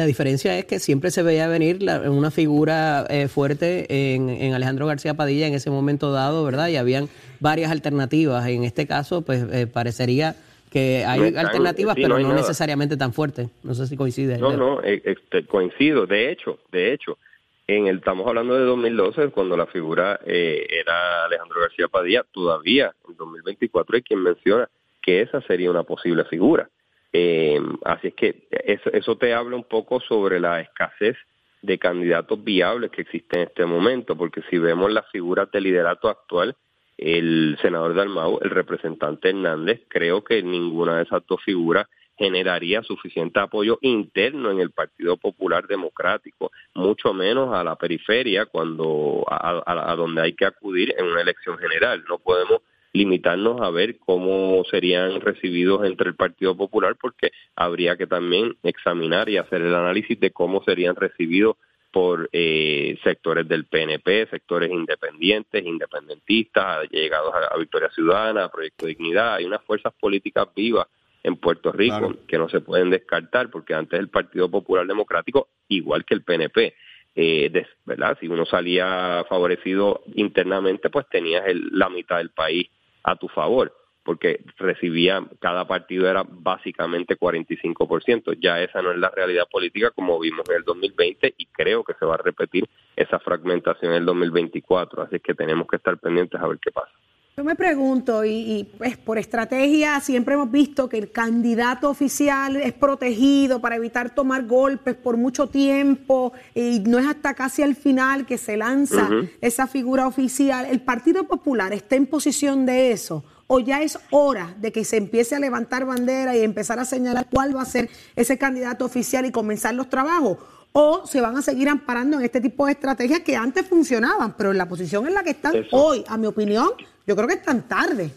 La diferencia es que siempre se veía venir la- una figura eh, fuerte en, en Alejandro García Padilla en ese momento dado, ¿verdad? Y habían varias alternativas. En este caso, pues eh, parecería que hay No están- alternativas, sí, pero no necesariamente tan fuertes. No sé si coincide. No, no, este, coincido. De hecho, de hecho, en el estamos hablando de 2012, cuando la figura eh, era Alejandro García Padilla, todavía en 2024 hay quien menciona que esa sería una posible figura. Eh, así es que eso, eso te habla un poco sobre la escasez de candidatos viables que existen en este momento, porque si vemos las figuras de liderato actual, el senador Dalmau, el representante Hernández, creo que ninguna de esas dos figuras generaría suficiente apoyo interno en el Partido Popular Democrático, mucho menos a la periferia cuando a- a donde hay que acudir en una elección general. No podemos limitarnos a ver cómo serían recibidos entre el Partido Popular porque habría que también examinar y hacer el análisis de cómo serían recibidos por eh, sectores del PNP, sectores independientes, independentistas, llegados a, a Victoria Ciudadana, a Proyecto Dignidad. Hay unas fuerzas políticas vivas en Puerto Rico Claro. que no se pueden descartar porque antes el Partido Popular Democrático, igual que el PNP, eh, des- ¿verdad? Si uno salía favorecido internamente, pues tenías el- la mitad del país a tu favor, porque recibía, cada partido era básicamente 45%. Ya esa no es la realidad política como vimos en el 2020 y creo que se va a repetir esa fragmentación en el 2024. Así que tenemos que estar pendientes a ver qué pasa. Yo me pregunto, y, y, pues por estrategia siempre hemos visto que el candidato oficial es protegido para evitar tomar golpes por mucho tiempo y no es hasta casi al final que se lanza esa figura oficial. ¿El Partido Popular está en posición de eso? ¿O ya es hora de que se empiece a levantar bandera y empezar a señalar cuál va a ser ese candidato oficial y comenzar los trabajos? ¿O se van a seguir amparando en este tipo de estrategias que antes funcionaban, pero en la posición en la que están Eso. hoy, a mi opinión, yo creo que están tarde.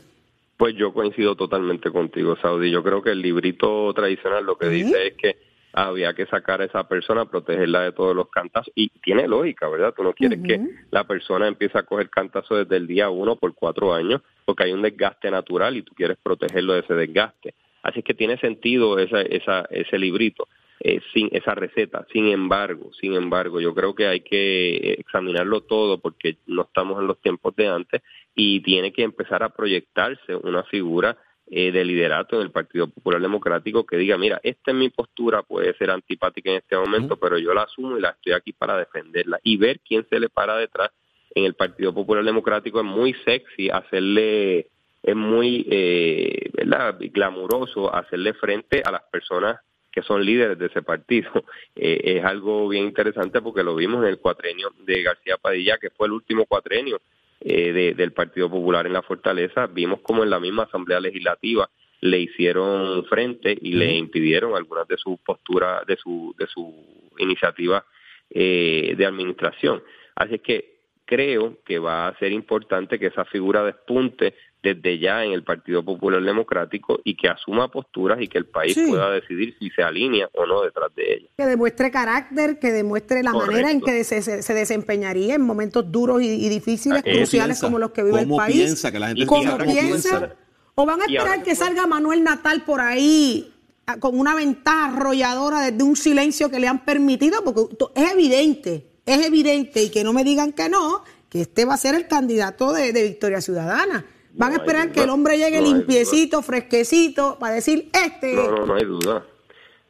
Pues yo coincido totalmente contigo, Saudi. Yo creo que el librito tradicional lo que dice es que había que sacar a esa persona, protegerla de todos los cantazos. Y tiene lógica, ¿verdad? Tú no quieres que la persona empiece a coger cantazos desde el día uno por cuatro años, porque hay un desgaste natural y tú quieres protegerlo de ese desgaste. Así es que tiene sentido esa, esa, ese librito, eh, sin esa receta. Sin embargo, sin embargo, yo creo que hay que examinarlo todo porque no estamos en los tiempos de antes y tiene que empezar a proyectarse una figura eh, de liderato en el Partido Popular Democrático que diga, mira, esta es mi postura, puede ser antipática en este momento, pero yo la asumo y la estoy aquí para defenderla y ver quién se le para detrás en el Partido Popular Democrático es muy sexy hacerle, es muy, eh, ¿verdad? glamuroso hacerle frente a las personas que son líderes de ese partido. [LAUGHS] Eh, es algo bien interesante porque lo vimos en el cuatrenio de García Padilla, que fue el último cuatrenio eh, del Partido Popular en la Fortaleza. Vimos como en la misma Asamblea Legislativa le hicieron frente y le impidieron algunas de sus posturas, de su, de su iniciativa eh, de administración. Así es que creo que va a ser importante que esa figura despunte desde ya en el Partido Popular Democrático y que asuma posturas y que el país pueda decidir si se alinea o no detrás de ella. Que demuestre carácter, que demuestre la manera en que se, se, desempeñaría en momentos duros y, difíciles, cruciales como los que vive el país. Piensa que la gente ¿Cómo piensa? ¿O van a esperar que salga Manuel Natal por ahí con una ventaja arrolladora desde un silencio que le han permitido? Porque es evidente, es evidente, y que no me digan que no, que este va a ser el candidato de Victoria Ciudadana. Van a esperar que el hombre llegue limpiecito, fresquecito, para decir, este... No, no, no hay duda.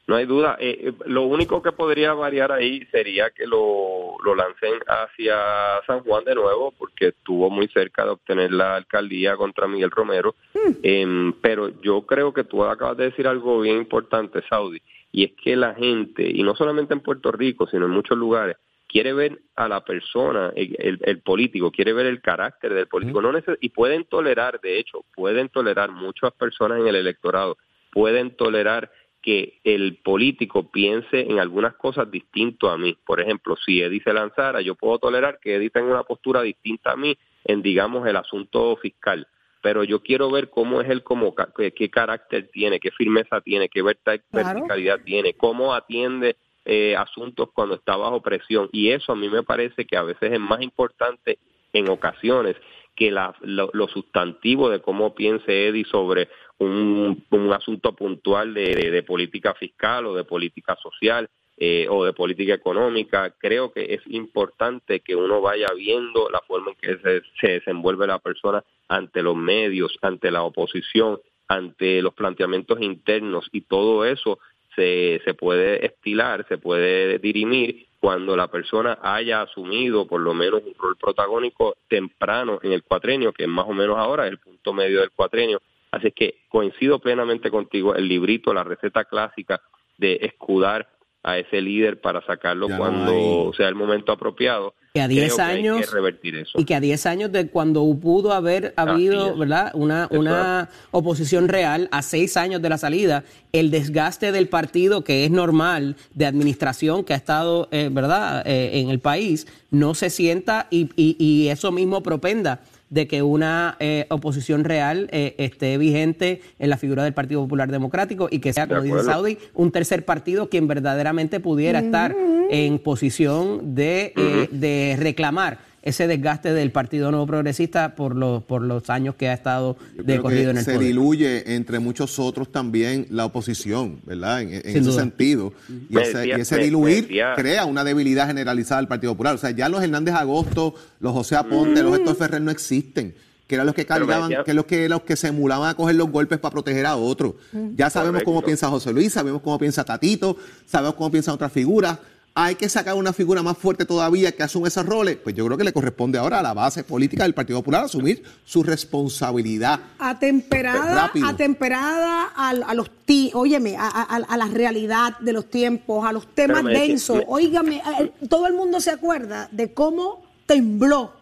No hay duda. Eh, eh, lo único que podría variar ahí sería que lo, lo lancen hacia San Juan de nuevo, porque estuvo muy cerca de obtener la alcaldía contra Miguel Romero. Hmm. Em, pero yo creo que tú acabas de decir algo bien importante, Saudi, y es que la gente, y no solamente en Puerto Rico, sino en muchos lugares, quiere ver a la persona, el, político, quiere ver el carácter del político, no y pueden tolerar, de hecho, pueden tolerar muchas personas en el electorado, pueden tolerar que el político piense en algunas cosas distinto a mí. Por ejemplo, si Eddie se lanzara, yo puedo tolerar que Eddie tenga una postura distinta a mí en, digamos, el asunto fiscal. Pero yo quiero ver cómo es él, como, qué, carácter tiene, qué firmeza tiene, qué verticalidad tiene, cómo atiende eh, asuntos cuando está bajo presión. Y eso a mí me parece que a veces es más importante en ocasiones que la, lo, sustantivo de cómo piense Eddie sobre un, un asunto puntual de, política fiscal o de política social eh, o de política económica. Creo que es importante que uno vaya viendo la forma en que se, se desenvuelve la persona ante los medios, ante la oposición, ante los planteamientos internos y todo eso se, se puede estilar, se puede dirimir cuando la persona haya asumido por lo menos un rol protagónico temprano en el cuatrenio, que es más o menos ahora el punto medio del cuatrenio. Así que coincido plenamente contigo, el librito, la receta clásica de escudar a ese líder para sacarlo cuando sea el momento apropiado. Que a 10 años revertir eso. y que a 10 años de cuando pudo haber habido, ¿verdad? Una una oposición real a 6 años de la salida, el desgaste del partido que es normal de administración que ha estado, eh, ¿verdad? Eh, en el país no se sienta y, y, y eso mismo propenda de que una eh, oposición real eh, esté vigente en la figura del Partido Popular Democrático y que sea, como dice Saudi, un tercer partido quien verdaderamente pudiera estar en posición de, eh, de reclamar ese desgaste del Partido Nuevo Progresista por los, por los años que ha estado de corrido en el se diluye entre muchos otros también la oposición, ¿verdad? En, ese sentido. Y ese, diluir crea una debilidad generalizada del Partido Popular. O sea, ya los Hernández Agosto, los José Aponte, los Héctor Ferrer no existen que eran los que cargaban, que los que los que se emulaban a coger los golpes para proteger a otros. Ya sabemos cómo piensa José Luis, sabemos cómo piensa Tatito, sabemos cómo piensan otras figuras hay que sacar una figura más fuerte todavía que asume esos roles, pues yo creo que le corresponde ahora a la base política del Partido Popular asumir su responsabilidad. Atemperada, atemperada a, a los óyeme, a, a, la realidad de los tiempos, a los temas densos. Óigame, todo el mundo se acuerda de cómo tembló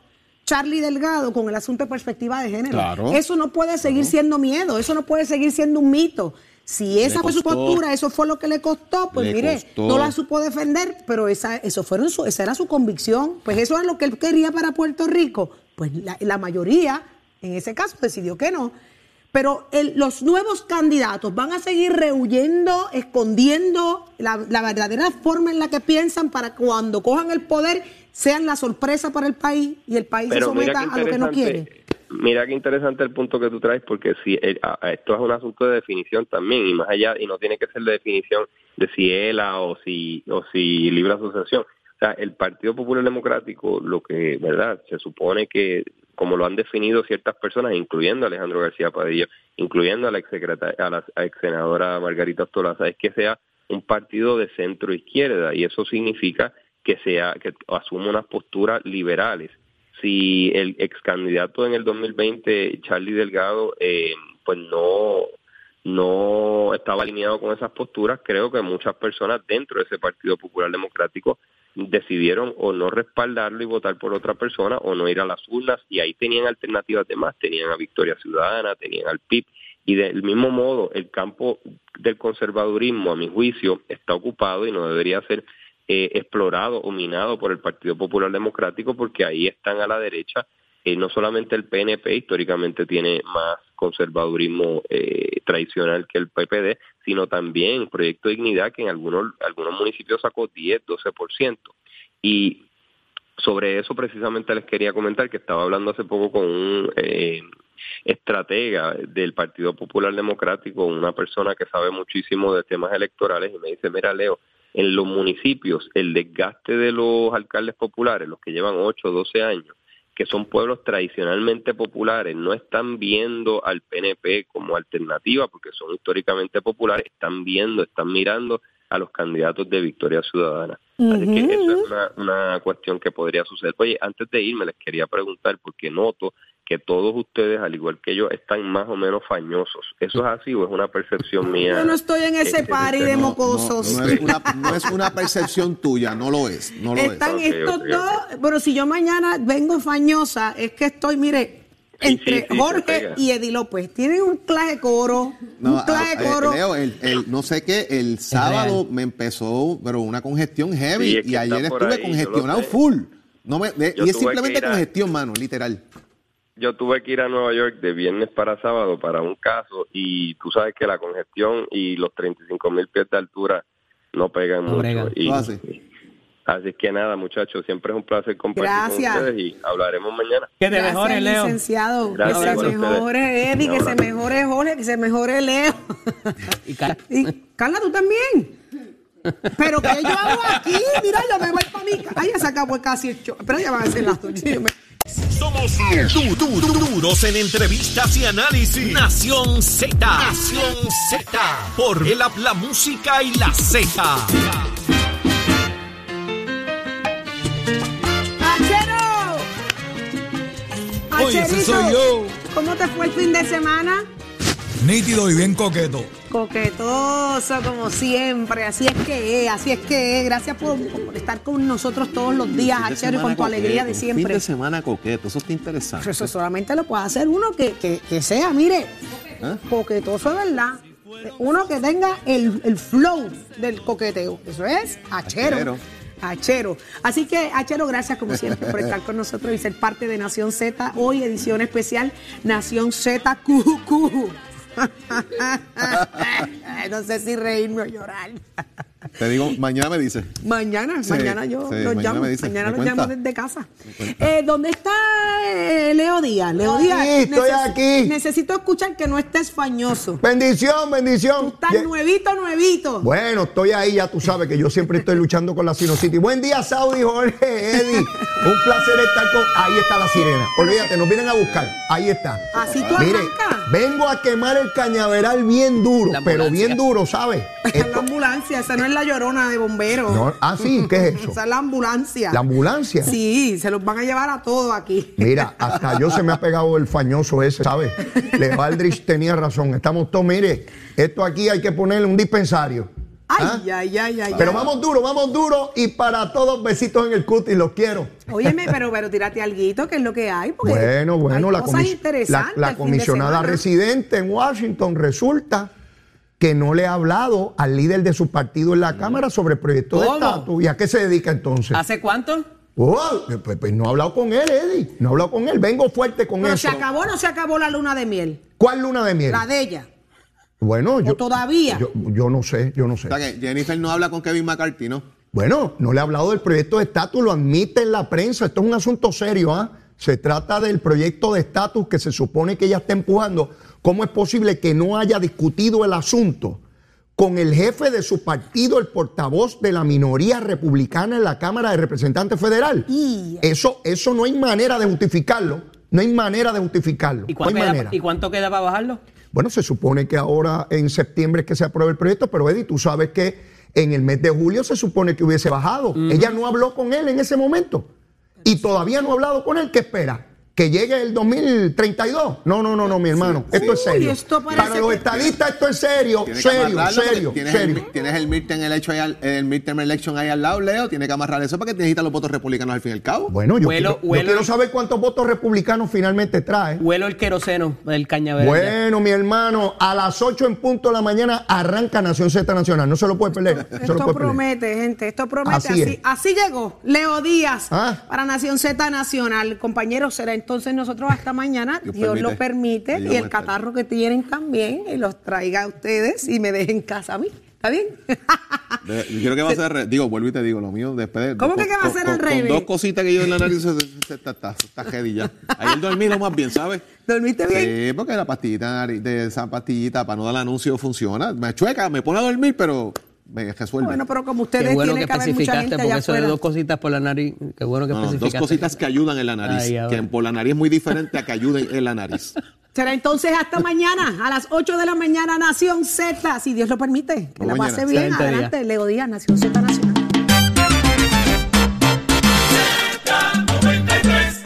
Charlie Delgado con el asunto de perspectiva de género. Eso no puede seguir siendo miedo, eso no puede seguir siendo un mito. Si esa fue su postura, eso fue lo que le costó, pues mire, no la supo defender, pero esa, eso fueron su, esa era su convicción. Pues eso es lo que él quería para Puerto Rico. Pues la, mayoría, en ese caso, decidió que no. Pero los nuevos candidatos van a seguir rehuyendo, escondiendo la, verdadera forma en la que piensan para cuando cojan el poder sean la sorpresa para el país y el país se someta a lo que no quiere. Mira qué interesante el punto que tú traes, porque si eh, esto es un asunto de definición también, y más allá, y no tiene que ser de definición de si ELA o si, o si libre asociación. O sea, el Partido Popular Democrático, lo que, ¿verdad? Se supone que, como lo han definido ciertas personas, incluyendo a Alejandro García Padilla, incluyendo a la, ex a la ex senadora Margarita Ostolaza, es que sea un partido de centro izquierda, y eso significa que sea que asuma unas posturas liberales si el ex candidato en el 2020, Charlie Delgado, eh, pues no no estaba alineado con esas posturas, creo que muchas personas dentro de ese Partido Popular Democrático decidieron o no respaldarlo y votar por otra persona o no ir a las urnas y ahí tenían alternativas de más, tenían a Victoria Ciudadana, tenían al PIB y del mismo modo el campo del conservadurismo a mi juicio está ocupado y no debería ser eh, explorado o minado por el Partido Popular Democrático porque ahí están a la derecha eh, no solamente el PNP históricamente tiene más conservadurismo eh, tradicional que el PPD, sino también Proyecto Dignidad que en algunos algunos municipios sacó 10, 12%. Y sobre eso precisamente les quería comentar que estaba hablando hace poco con un eh, estratega del Partido Popular Democrático, una persona que sabe muchísimo de temas electorales y me dice, mira Leo, en los municipios el desgaste de los alcaldes populares, los que llevan 8 o 12 años, que son pueblos tradicionalmente populares, no están viendo al PNP como alternativa porque son históricamente populares, están viendo, están mirando a los candidatos de Victoria Ciudadana. Así que esa es una, una cuestión que podría suceder. Oye, antes de irme les quería preguntar, porque noto que todos ustedes, al igual que yo, están más o menos fañosos. ¿Eso es así o es una percepción mía? Yo no estoy en ese Eh, party no, de no, mocosos. No es, una, no es una percepción tuya, no lo es. No lo Están es. estos dos, pero si yo mañana vengo fañosa, es que estoy, mire, entre sí, Jorge y Eddie López. Tienen un claje coro, No, un claje eh, coro. Leo, el, el- no sé qué, el sábado me empezó, pero una congestión heavy. Sí, es que y ayer estuve ahí, congestionado full. No me, de- y es simplemente a- congestión, mano, literal. Yo tuve que ir a Nueva York de viernes para sábado para un caso y tú sabes que la congestión y los 35 mil pies de altura no pegan No mucho. Y, No hace. Así que nada, muchachos, siempre es un placer compartir Gracias. con ustedes y hablaremos mañana. Que te Gracias, mejores, Leo. licenciado. Gracias que se mejore Eddie, que se mejore Jorge, que se mejore Leo. [LAUGHS] Y Carla. Y Carla, tú también. Pero que yo hago aquí, mira, yo me voy para mi casa. Ay, ya se acabó casi el show. Pero ya van a hacer las tuyas. Somos du- du- du- duros en entrevistas y análisis. Nación Z. Nación Z. Por el app, la música y la Z. Oye, ese soy yo. ¿Cómo te fue el fin de semana? Nítido y bien coqueto. Coquetoso, como siempre. Así es que es, así es que es. Gracias por, por estar con nosotros todos los días, Achero, y con tu alegría de siempre. Fin de semana coqueto, eso está interesante. Eso solamente lo puede hacer uno que, que- que sea, mire, ¿Eh? coquetoso de verdad. Uno que tenga el, el flow del coqueteo. Eso es achero. Achero. Achero. Así que, Achero, gracias como siempre por estar con nosotros y ser parte de Nación Z. Hoy, edición especial, Nación Z QQ. [LAUGHS] no sé si reírme o llorar. Te digo, mañana me dice. Mañana, Sí, mañana yo sí, los mañana llamo. me dice, mañana los llamo desde casa. Eh, ¿Dónde está eh, Leo Díaz? Leo Aquí, Díaz. estoy aquí. Necesito escuchar que no estés fañoso. Bendición, bendición. Estás Bien. nuevito, nuevito. Bueno, estoy ahí, ya tú sabes que yo siempre estoy luchando con la sinusitis. Buen día, Saudi, Jorge, Eddie. Un placer estar con. Ahí está la sirena. Olvídate, nos vienen a buscar. Ahí está. Así tú Mire, arrancas. vengo a quemar el cañaveral bien duro, pero bien duro, ¿sabes? [LAUGHS] La ambulancia, esa no es la llorona de bomberos. No, ah, sí, ¿qué es eso? [LAUGHS] Esa es la ambulancia. La ambulancia. Sí, se los van a llevar a todos aquí. Mira, [LAUGHS] hasta yo se me ha pegado el fañoso ese, ¿sabes? Le Aldrich tenía razón. Estamos todos, mire, esto aquí hay que ponerle un dispensario. ¿Ah? Ay, ay, ay, ay. Pero ay. vamos duro, vamos duro y para todos besitos en el cutis, los quiero. Óyeme, [LAUGHS] pero, pero tírate alguito, que es lo que hay. Porque Bueno, bueno, hay la, comis- la- la comisionada residente en Washington resulta que no le ha hablado al líder de su partido en la Cámara sobre el proyecto ¿Cómo? de estatus. ¿Y a qué se dedica entonces? ¿Hace cuánto? Oh, pues, pues no ha hablado con él, Eddie. No ha hablado con él. Vengo fuerte con Pero eso. se acabó o no se acabó la luna de miel. ¿Cuál luna de miel? La de ella. Bueno, yo, todavía? Yo, yo no sé, yo no sé. O sea que Jennifer no habla con Kevin McCarthy, ¿no? Bueno, no le he hablado del proyecto de estatus, lo admite en la prensa. Esto es un asunto serio, ¿ah? Se trata del proyecto de estatus que se supone que ella está empujando. ¿Cómo es posible que no haya discutido el asunto con el jefe de su partido, el portavoz de la minoría republicana en la Cámara de Representantes Federal? Eso, eso no hay manera de justificarlo. No hay manera de justificarlo. ¿Y no hay cuánto, queda, manera. ¿Y cuánto queda para bajarlo? Bueno, se supone que ahora en septiembre es que se apruebe el proyecto, pero Eddie, tú sabes que en el mes de julio se supone que hubiese bajado. Ella no habló con él en ese momento. y todavía no he hablado con él, ¿qué espera? Que llegue el 2032. No, no, no, no, mi hermano. Esto es serio. esto Para los estadistas esto es serio, serio, serio, tienes, serio. El, tienes el midterm election ahí al, el midterm election ahí al lado, Leo. Tienes que amarrar eso para que necesitas los votos republicanos al fin y al cabo. Bueno, yo, Huelo- quiero, yo huelo- quiero saber cuántos votos republicanos finalmente trae. Huelo el queroseno del cañaveral. Bueno, mi hermano, a las 8 en punto de la mañana arranca Nación Z Nacional. No se lo puede perder. Esto puede perder. promete, gente, esto promete. Así Así, es. así, llegó Leo Díaz Ah. para Nación Z Nacional. Compañeros, será entonces nosotros hasta mañana, Dios, Dios lo permite, Dios y el catarro que tienen también, y los traiga a ustedes y me dejen en casa a mí. ¿Está bien? [LAUGHS] Yo creo que va a ser, digo, vuelvo y te digo, lo mío después de. ¿Cómo con- que va a ser al con revés? dos cositas que yo en la nariz, [LAUGHS] se, se- se- está, está, está heavy ya. Ayer dormí lo más bien, ¿sabes? ¿Dormiste bien? Sí, porque la pastillita de esa pastillita para no dar anuncio funciona. Me chueca, me pone a dormir, pero resuelve. Bueno, pero como ustedes Qué bueno tienen que que haber mucha especificaste, gente porque eso de afuera. dos cositas por la nariz. Qué bueno que No, no, dos especificaste. cositas que ayudan en la nariz. Ay, que por la nariz es muy diferente a que ayuden en la nariz. [LAUGHS] Será entonces hasta mañana, a las 8 de la mañana, Nación Z, si Dios lo permite. Que la pase bien. Adelante, Leo Díaz, Nación Z Nacional.